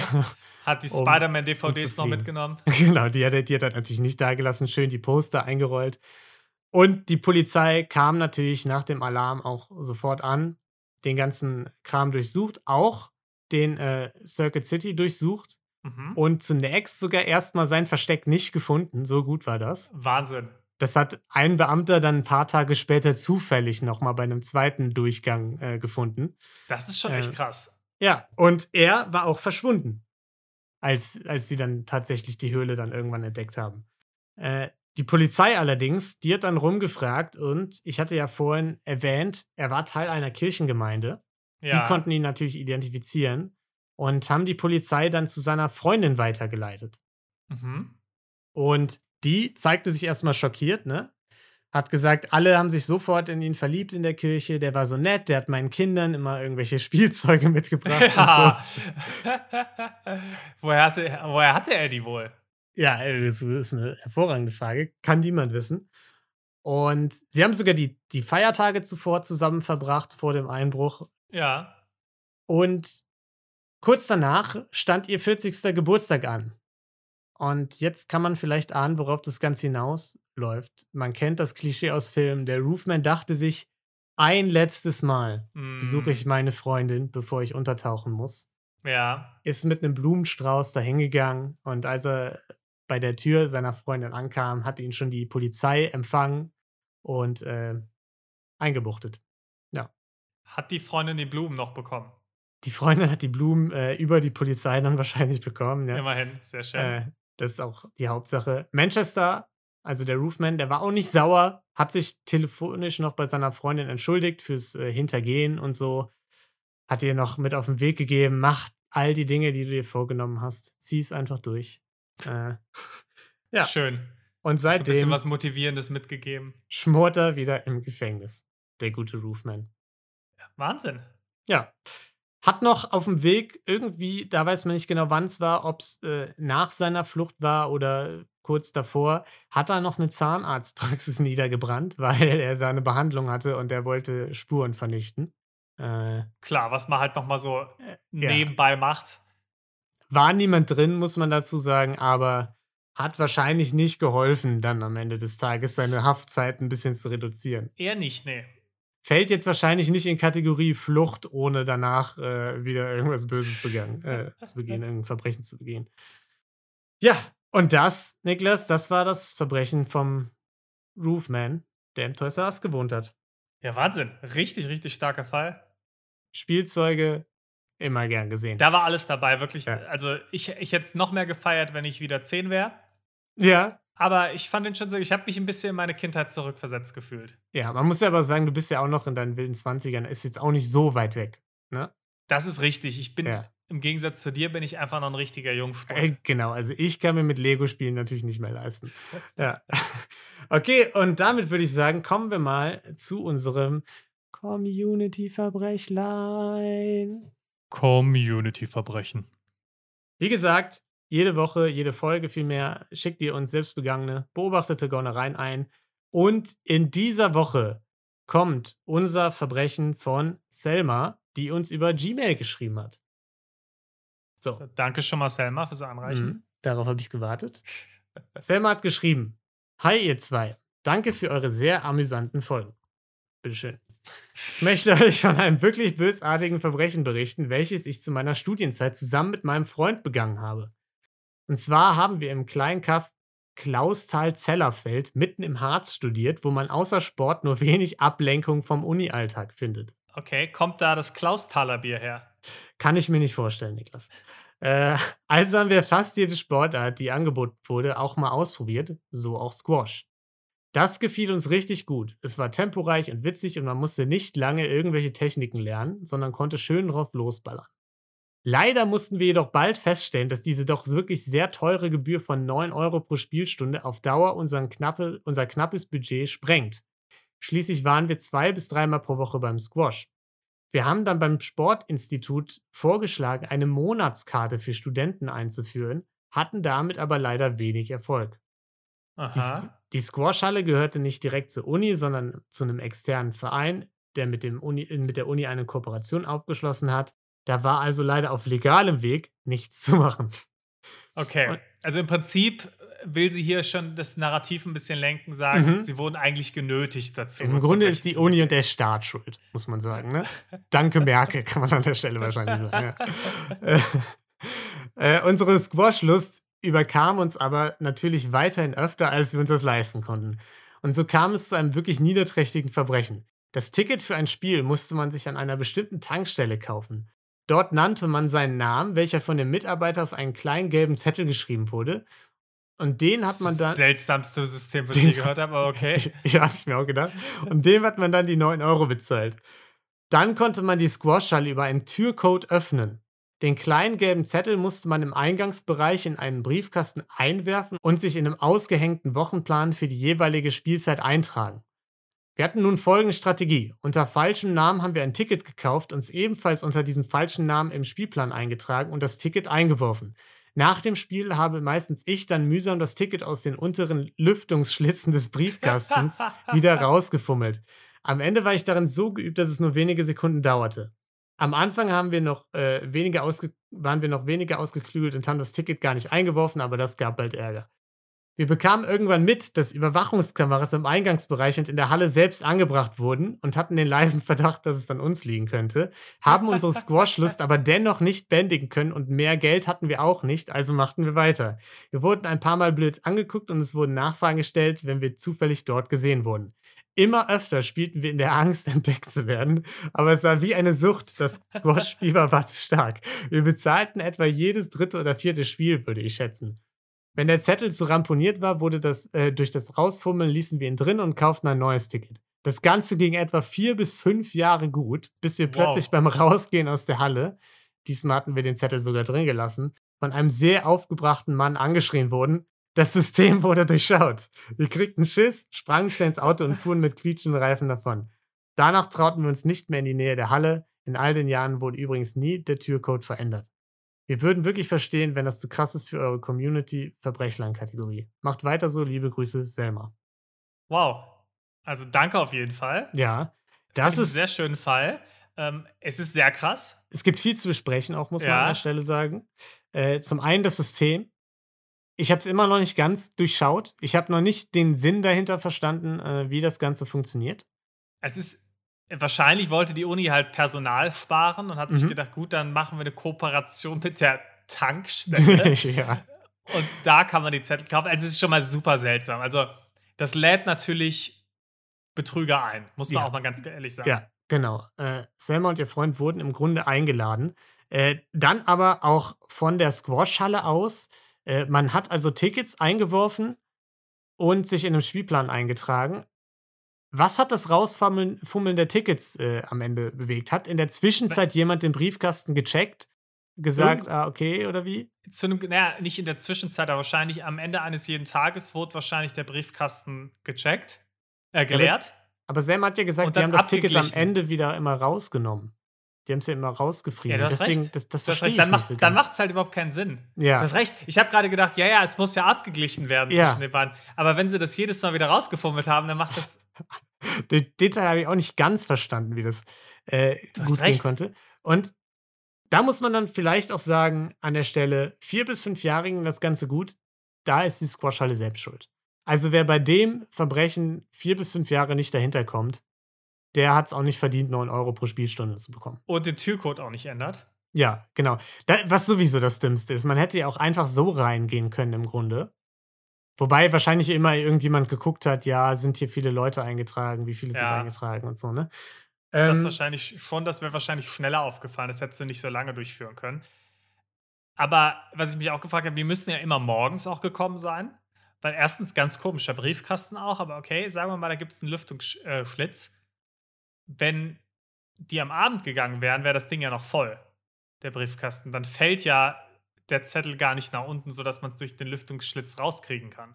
Hat die um- Spider-Man-DVDs noch mitgenommen. genau, die hat, er- die hat er natürlich nicht dagelassen, schön die Poster eingerollt. Und die Polizei kam natürlich nach dem Alarm auch sofort an, den ganzen Kram durchsucht, auch den äh, Circuit City durchsucht Mhm. und zunächst sogar erstmal sein Versteck nicht gefunden. So gut war das. Wahnsinn. Das hat ein Beamter dann ein paar Tage später zufällig nochmal bei einem zweiten Durchgang äh, gefunden. Das ist schon Äh, echt krass. Ja, und er war auch verschwunden, als, als sie dann tatsächlich die Höhle dann irgendwann entdeckt haben. Äh, die Polizei allerdings, die hat dann rumgefragt und ich hatte ja vorhin erwähnt, er war Teil einer Kirchengemeinde. Ja. Die konnten ihn natürlich identifizieren und haben die Polizei dann zu seiner Freundin weitergeleitet. mhm. Und die zeigte sich erstmal schockiert, ne? Hat gesagt, alle haben sich sofort in ihn verliebt in der Kirche. Der war so nett, der hat meinen Kindern immer irgendwelche Spielzeuge mitgebracht. und so. Ja. woher, hatte, woher hatte er die wohl? Ja, äh, das ist eine hervorragende Frage. Kann niemand wissen. Und sie haben sogar die, die Feiertage zuvor zusammen verbracht vor dem Einbruch. Ja. Und kurz danach stand ihr 40. Geburtstag an. Und jetzt kann man vielleicht ahnen, worauf das Ganze hinausläuft. Man kennt das Klischee aus Filmen. Der Roofman dachte sich, ein letztes Mal Mm, besuche ich meine Freundin, bevor ich untertauchen muss. Ja. Ist mit einem Blumenstrauß dahingegangen und als er bei der Tür seiner Freundin ankam, hat ihn schon die Polizei empfangen und äh, eingebuchtet. Hat die Freundin die Blumen noch bekommen? Die Freundin hat die Blumen äh, über die Polizei dann wahrscheinlich bekommen. Ja. Immerhin, sehr schön. Äh, das ist auch die Hauptsache. Manchester, also der Roofman, der war auch nicht sauer, hat sich telefonisch noch bei seiner Freundin entschuldigt fürs äh, Hintergehen und so. Hat ihr noch mit auf den Weg gegeben, mach all die Dinge, die du dir vorgenommen hast. Zieh es einfach durch. Äh, ja. Schön. und Hast ein bisschen seitdem was Motivierendes mitgegeben. schmort er wieder im Gefängnis. Der gute Roofman. Wahnsinn. Ja. Hat noch auf dem Weg irgendwie, da weiß man nicht genau, wann es war, ob es äh, nach seiner Flucht war oder kurz davor, hat er noch eine Zahnarztpraxis niedergebrannt, weil er seine Behandlung hatte und er wollte Spuren vernichten. Äh, Klar, was man halt noch mal so ja. nebenbei macht. war niemand drin, muss man dazu sagen, aber hat wahrscheinlich nicht geholfen, dann am Ende des Tages seine Haftzeit ein bisschen zu reduzieren. Eher nicht, nee. Fällt jetzt wahrscheinlich nicht in Kategorie Flucht, ohne danach äh, wieder irgendwas Böses begangen, äh, zu begehen, irgendein Verbrechen zu begehen. Ja, und das, Niklas, das war das Verbrechen vom Roofman, der im Toys R Us gewohnt hat. Ja, Wahnsinn. Richtig, richtig starker Fall. Spielzeuge immer gern gesehen. Da war alles dabei, wirklich. Ja. Also, ich, ich hätte es noch mehr gefeiert, wenn ich wieder 10 wäre. ja, Aber ich fand den schon so, ich habe mich ein bisschen in meine Kindheit zurückversetzt gefühlt. ja, man muss ja aber sagen, du bist ja auch noch in deinen wilden 20ern, ist jetzt auch nicht so weit weg. Ne? Das ist richtig. Ich bin, Ja. im Gegensatz zu dir, bin ich einfach noch ein richtiger Jungspund. Äh, genau, also ich kann mir mit Lego-Spielen natürlich nicht mehr leisten. Ja. Okay, und damit würde ich sagen, kommen wir mal zu unserem Community-Verbrechlein. Community-Verbrechen. Wie gesagt, jede Woche, jede Folge vielmehr schickt ihr uns selbstbegangene, beobachtete Gaunereien ein. Und in dieser Woche kommt unser Verbrechen von Selma, die uns über Gmail geschrieben hat. So. Danke schon mal, Selma, fürs Anreichen. Mhm. Darauf habe ich gewartet. Selma hat geschrieben: Hi, ihr zwei. Danke für eure sehr amüsanten Folgen. Bitteschön. Ich möchte euch von einem wirklich bösartigen Verbrechen berichten, welches ich zu meiner Studienzeit zusammen mit meinem Freund begangen habe. Und zwar haben wir im kleinen Kaff Klausthal-Zellerfeld mitten im Harz studiert, wo man außer Sport nur wenig Ablenkung vom Uni-Alltag findet. Okay, kommt da das Klausthaler Bier her? Kann ich mir nicht vorstellen, Niklas. Äh, also haben wir fast jede Sportart, die angeboten wurde, auch mal ausprobiert, so auch Squash. Das gefiel uns richtig gut. Es war temporeich und witzig und man musste nicht lange irgendwelche Techniken lernen, sondern konnte schön drauf losballern. Leider mussten wir jedoch bald feststellen, dass diese doch wirklich sehr teure Gebühr von 9 Euro pro Spielstunde auf Dauer unseren knappe, unser knappes Budget sprengt. Schließlich waren wir zwei bis dreimal pro Woche beim Squash. Wir haben dann beim Sportinstitut vorgeschlagen, eine Monatskarte für Studenten einzuführen, hatten damit aber leider wenig Erfolg. Die, Squ Aha. die Squashhalle gehörte nicht direkt zur Uni, sondern zu einem externen Verein, der mit, dem Uni, mit der Uni eine Kooperation abgeschlossen hat. Da war also leider auf legalem Weg nichts zu machen. Okay. Und- Also im Prinzip will sie hier schon das Narrativ ein bisschen lenken, sagen, Mhm. sie wurden eigentlich genötigt dazu. Im Grunde ist die Uni und der Staat schuld, muss man sagen. Ne? Danke, Merkel, kann man an der Stelle wahrscheinlich sagen. Ja. Äh, äh, unsere Squash-Lust überkam uns aber natürlich weiterhin öfter, als wir uns das leisten konnten. Und so kam es zu einem wirklich niederträchtigen Verbrechen. Das Ticket für ein Spiel musste man sich an einer bestimmten Tankstelle kaufen. Dort nannte man seinen Namen, welcher von dem Mitarbeiter auf einen kleinen gelben Zettel geschrieben wurde. Und den hat man dann. das seltsamste System, was ich Den- gehört habe, aber okay. ja, hab ich mir auch gedacht. Und dem hat man dann die 9 Euro bezahlt. Dann konnte man die Squashhalle über einen Türcode öffnen. Den kleinen gelben Zettel musste man im Eingangsbereich in einen Briefkasten einwerfen und sich in einem ausgehängten Wochenplan für die jeweilige Spielzeit eintragen. Wir hatten nun folgende Strategie. Unter falschem Namen haben wir ein Ticket gekauft, uns ebenfalls unter diesem falschen Namen im Spielplan eingetragen und das Ticket eingeworfen. Nach dem Spiel habe meistens ich dann mühsam das Ticket aus den unteren Lüftungsschlitzen des Briefkastens wieder rausgefummelt. Am Ende war ich darin so geübt, dass es nur wenige Sekunden dauerte. Am Anfang haben wir noch, äh, weniger ausge waren wir noch weniger ausgeklügelt und haben das Ticket gar nicht eingeworfen, aber das gab bald Ärger. Wir bekamen irgendwann mit, dass Überwachungskameras im Eingangsbereich und in der Halle selbst angebracht wurden und hatten den leisen Verdacht, dass es an uns liegen könnte, haben unsere Squash-Lust aber dennoch nicht bändigen können und mehr Geld hatten wir auch nicht, also machten wir weiter. Wir wurden ein paar Mal blöd angeguckt und es wurden Nachfragen gestellt, wenn wir zufällig dort gesehen wurden. Immer öfter spielten wir in der Angst, entdeckt zu werden, aber es war wie eine Sucht. Das Squash-Spiel war zu stark. Wir bezahlten etwa jedes dritte oder vierte Spiel, würde ich schätzen. Wenn der Zettel zu ramponiert war, wurde das äh, durch das Rausfummeln ließen wir ihn drin und kauften ein neues Ticket. Das Ganze ging etwa vier bis fünf Jahre gut, bis wir plötzlich beim Rausgehen aus der Halle, diesmal hatten wir den Zettel sogar drin gelassen, von einem sehr aufgebrachten Mann angeschrien wurden. Das System wurde durchschaut. Wir kriegten Schiss, sprangen schnell ins Auto und fuhren mit quietschenden Reifen davon. Danach trauten wir uns nicht mehr in die Nähe der Halle. In all den Jahren wurde übrigens nie der Türcode verändert. Wir würden wirklich verstehen, wenn das zu krass ist für eure Community Verbrechlein-Kategorie. Macht weiter so, liebe Grüße, Selma. Wow. Also danke auf jeden Fall. Ja, das ist ein sehr schönen Fall. Ähm, es ist sehr krass. Es gibt viel zu besprechen, auch muss ja. man an der Stelle sagen. Äh, zum einen das System. Ich habe es immer noch nicht ganz durchschaut. Ich habe noch nicht den Sinn dahinter verstanden, äh, wie das Ganze funktioniert. Es ist wahrscheinlich wollte die Uni halt Personal sparen und hat mhm. sich gedacht, gut, dann machen wir eine Kooperation mit der Tankstelle. ja. Und da kann man die Zettel kaufen. Also es ist schon mal super seltsam. Also das lädt natürlich Betrüger ein, muss man Ja. auch mal ganz ehrlich sagen. Ja, genau. Äh, Selma und ihr Freund wurden im Grunde eingeladen. Äh, dann aber auch von der Squash-Halle aus. Äh, man hat also Tickets eingeworfen und sich in einem Spielplan eingetragen. Was hat das Rausfummeln Fummeln der Tickets äh, am Ende bewegt? Hat in der Zwischenzeit jemand den Briefkasten gecheckt, gesagt, ah, okay, oder wie? Zu einem, naja, nicht in der Zwischenzeit, aber wahrscheinlich am Ende eines jeden Tages wurde wahrscheinlich der Briefkasten gecheckt, äh, geleert. Aber Sam hat ja gesagt, die haben das Ticket am. Ende wieder immer rausgenommen. Die haben es ja immer rausgefrieden. Ja, du hast Deswegen, recht. das, das Du hast recht, dann macht so macht's halt überhaupt keinen Sinn. ja. Du hast recht. Ich habe gerade gedacht, ja, ja, es muss ja abgeglichen werden Ja. zwischen den beiden. Aber wenn sie das jedes Mal wieder rausgefummelt haben, dann macht das. Den Detail habe ich auch nicht ganz verstanden, wie das äh, gut gehen konnte. Und da muss man dann vielleicht auch sagen, an der Stelle, vier bis fünfjährigen das Ganze gut, da ist die Squashhalle selbst schuld. Also wer bei dem Verbrechen vier bis fünf Jahre nicht dahinter kommt, der hat es auch nicht verdient, 9 Euro pro Spielstunde zu bekommen. Und den Türcode auch nicht ändert. Ja, genau. Da, was sowieso das Dümmste ist, man hätte ja auch einfach so reingehen können im Grunde. Wobei wahrscheinlich immer irgendjemand geguckt hat, ja, sind hier viele Leute eingetragen, wie viele sind Ja. eingetragen und so, ne? Das Ähm, wahrscheinlich schon, das wäre wahrscheinlich schneller aufgefallen. Das hättest du nicht so lange durchführen können. Aber was ich mich auch gefragt habe, wir müssen ja immer morgens auch gekommen sein. Weil erstens ganz komischer Briefkasten auch, aber okay, sagen wir mal, da gibt es einen Lüftungsschlitz. Wenn die am Abend gegangen wären, wäre das Ding ja noch voll, der Briefkasten. Dann fällt ja der Zettel gar nicht nach unten, sodass man es durch den Lüftungsschlitz rauskriegen kann.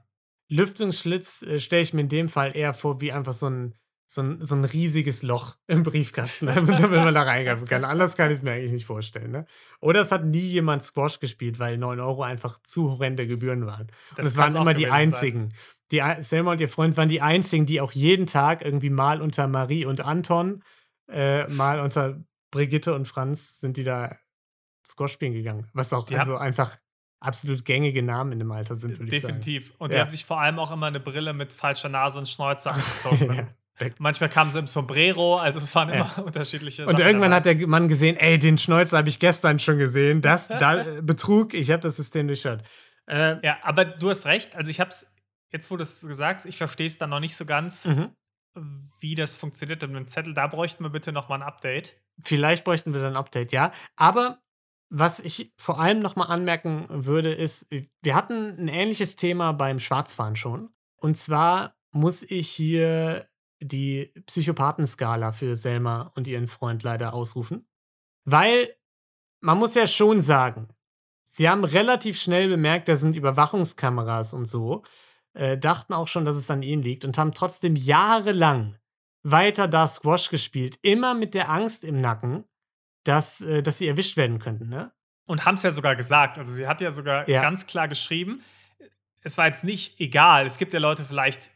Lüftungsschlitz äh, stelle ich mir in dem Fall eher vor wie einfach so ein, so ein, so ein riesiges Loch im Briefkasten, damit damit man da reingreifen kann. Anders kann ich es mir eigentlich nicht vorstellen. Ne? Oder es hat nie jemand Squash gespielt, weil 9 Euro einfach zu horrende Gebühren waren. Und Das es waren immer die gewesen sein. Die, Selma und ihr Freund waren die einzigen, die auch jeden Tag irgendwie mal unter Marie und Anton, äh, mal unter Brigitte und Franz sind die da Squash spielen gegangen. Was auch Die also einfach absolut gängige Namen in dem Alter sind, würde ich sagen. Definitiv. Und die Ja. haben sich vor allem auch immer eine Brille mit falscher Nase und Schnäuzer angezogen. Ja. Manchmal kamen sie im Sombrero, also es waren Ja. immer unterschiedliche Und Sachen irgendwann dabei. hat der Mann gesehen, ey, den Schnäuzer habe ich gestern schon gesehen. Das, da, äh, Betrug, ich habe das System durchschaut. Äh, Ja, aber du hast recht. Also ich habe es, jetzt wo du es gesagt hast, ich verstehe es dann noch nicht so ganz, mhm. wie das funktioniert mit dem Zettel. Da bräuchten wir bitte noch mal ein Update. Vielleicht bräuchten wir dann ein Update, ja. Aber was ich vor allem noch mal anmerken würde, ist, wir hatten ein ähnliches Thema beim Schwarzfahren schon. Und zwar muss ich hier die Psychopathenskala für Selma und ihren Freund leider ausrufen. Weil man muss ja schon sagen, sie haben relativ schnell bemerkt, da sind Überwachungskameras und so, äh, dachten auch schon, dass es an ihnen liegt und haben trotzdem jahrelang weiter da Squash gespielt, immer mit der Angst im Nacken, dass, äh, dass sie erwischt werden könnten, ne? Und haben es ja sogar gesagt. Also sie hat ja sogar Ja. ganz klar geschrieben, es war jetzt nicht egal. Es gibt ja Leute vielleicht,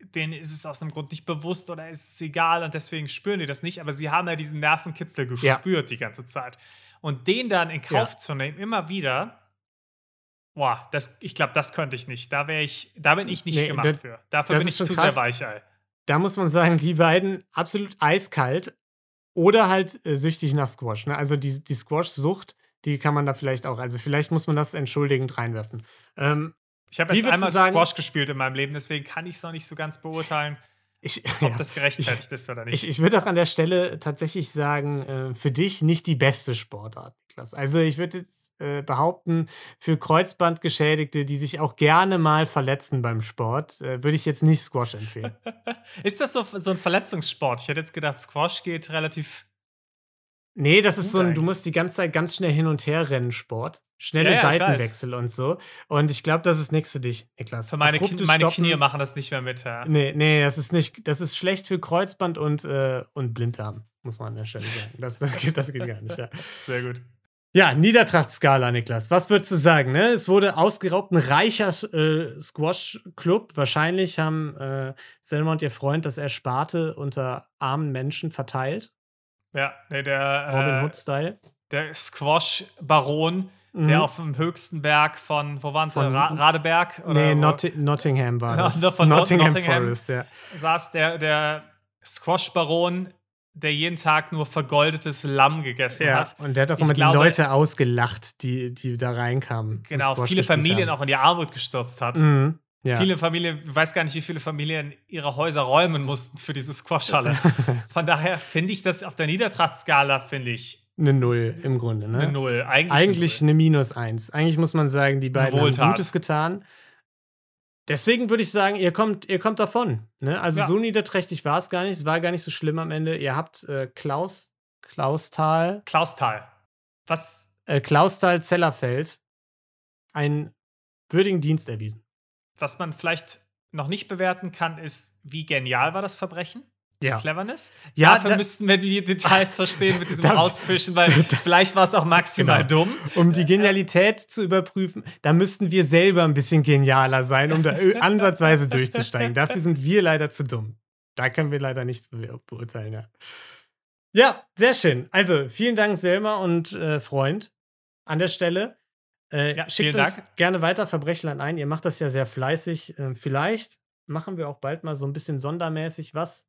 denen ist es aus einem Grund nicht bewusst oder ist es egal und deswegen spüren die das nicht. Aber sie haben ja diesen Nervenkitzel Ja. gespürt die ganze Zeit. Und den dann in Kauf Ja. zu nehmen, immer wieder, Boah, das, ich glaube, das könnte ich nicht. Da wäre ich, da bin ich nicht Nee, gemacht das- für. Dafür bin ich zu krass. sehr Weichei. Da muss man sagen, die beiden absolut eiskalt oder halt äh, süchtig nach Squash. Ne? Also die, die Squash-Sucht, die kann man da vielleicht auch, also vielleicht muss man das entschuldigend reinwerfen. Ähm, Ich habe erst einmal sagen- Squash gespielt in meinem Leben, deswegen kann ich es noch nicht so ganz beurteilen, ich, ob ja. das gerechtfertigt ist oder nicht. Ich, ich würde auch an der Stelle tatsächlich sagen, äh, für dich nicht die beste Sportart, Niklas. Also ich würde jetzt äh, behaupten, für Kreuzbandgeschädigte, die sich auch gerne mal verletzen beim Sport, äh, würde ich jetzt nicht Squash empfehlen. ist das so, so ein Verletzungssport? Ich hätte jetzt gedacht, Squash geht relativ. Nee, das ist so ein, du musst die ganze Zeit ganz schnell hin und her rennen, Sport. Schnelle Ja, ja, Seitenwechsel und so. Und ich glaube, das ist nichts für dich, Niklas. Für meine, Knie, meine Knie machen das nicht mehr mit. Ja. Nee, nee, das ist nicht, das ist schlecht für Kreuzband und, äh, und Blinddarm, muss man an der Stelle sagen. Das, das, geht, das geht gar nicht, ja. Sehr gut. Ja, Niedertrachtskala, Niklas. Was würdest du sagen? Ne? Es wurde ausgeraubt, ein reicher äh, Squash-Club. Wahrscheinlich haben äh, Selma und ihr Freund das Ersparte unter armen Menschen verteilt. Ja, nee, der, Robin äh, Hood-Style. der Squash-Baron, der Mhm. auf dem höchsten Berg von, wo waren sie? Ra Radeberg? Oder Nee, Notti Nottingham war das. von Not- Nottingham, Nottingham. Forest, ja. saß der, der Squash-Baron, der jeden Tag nur vergoldetes Lamm gegessen ja. hat. Und der hat auch Ich immer glaube- die Leute ausgelacht, die, die da reinkamen. Genau, viele Familien haben. auch in die Armut gestürzt hat. Mhm. Ja. Viele Familien, ich weiß gar nicht, wie viele Familien ihre Häuser räumen mussten für diese Squash-Halle. Von daher finde ich das auf der Niedertrachtskala, finde ich, eine Null im Grunde, ne? eine Null. Eigentlich, Eigentlich eine eine Minus eins. Eigentlich muss man sagen, die beiden haben. Gutes getan. Deswegen würde ich sagen, ihr kommt, ihr kommt davon. Ne? Also Ja. so niederträchtig war es gar nicht. Es war gar nicht so schlimm am Ende. Ihr habt äh, Klaus, Klausthal. Klausthal. Was, äh, Klausthal-Zellerfeld einen würdigen Dienst erwiesen. was man vielleicht noch nicht bewerten kann, ist, wie genial war das Verbrechen? Ja. Cleverness? Ja, Dafür da- müssten wir die Details verstehen mit diesem Da- Rausfischen, weil vielleicht war es auch maximal Genau. dumm. Um die Genialität zu überprüfen, da müssten wir selber ein bisschen genialer sein, um da ansatzweise durchzusteigen. Dafür sind wir leider zu dumm. Da können wir leider nichts be beurteilen, ja. Ja, sehr schön. Also, vielen Dank, Selma und äh, Freund, an der Stelle. Äh, Ja, schickt uns Dank. gerne weiter Verbrechlein ein. Ihr macht das ja sehr fleißig. Ähm, vielleicht machen wir auch bald mal so ein bisschen sondermäßig was,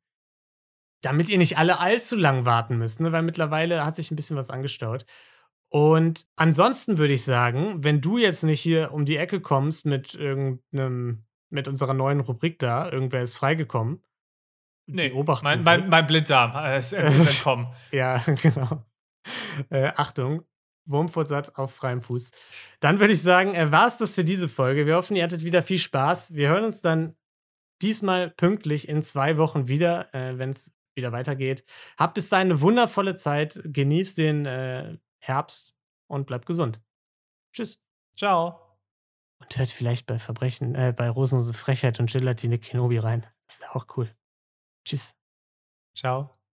damit ihr nicht alle allzu lang warten müsst, ne? weil mittlerweile hat sich ein bisschen was angestaut. Und ansonsten würde ich sagen, wenn du jetzt nicht hier um die Ecke kommst mit irgendeinem, mit unserer neuen Rubrik da, irgendwer ist freigekommen. Nee, mein, mein, mein Blinddarm äh, ist, ist entkommen. Ja, genau. Äh, Achtung, Wurmfortsatz auf freiem Fuß. Dann würde ich sagen, äh, war es das für diese Folge. Wir hoffen, ihr hattet wieder viel Spaß. Wir hören uns dann diesmal pünktlich in zwei Wochen wieder, äh, wenn es wieder weitergeht. Habt bis dahin eine wundervolle Zeit. Genießt den äh, Herbst und bleibt gesund. Tschüss. Ciao. Und hört vielleicht bei Verbrechen, äh, bei Rosenlose Frechheit und Gelatine Kenobi rein. Das wäre auch cool. Tschüss. Ciao.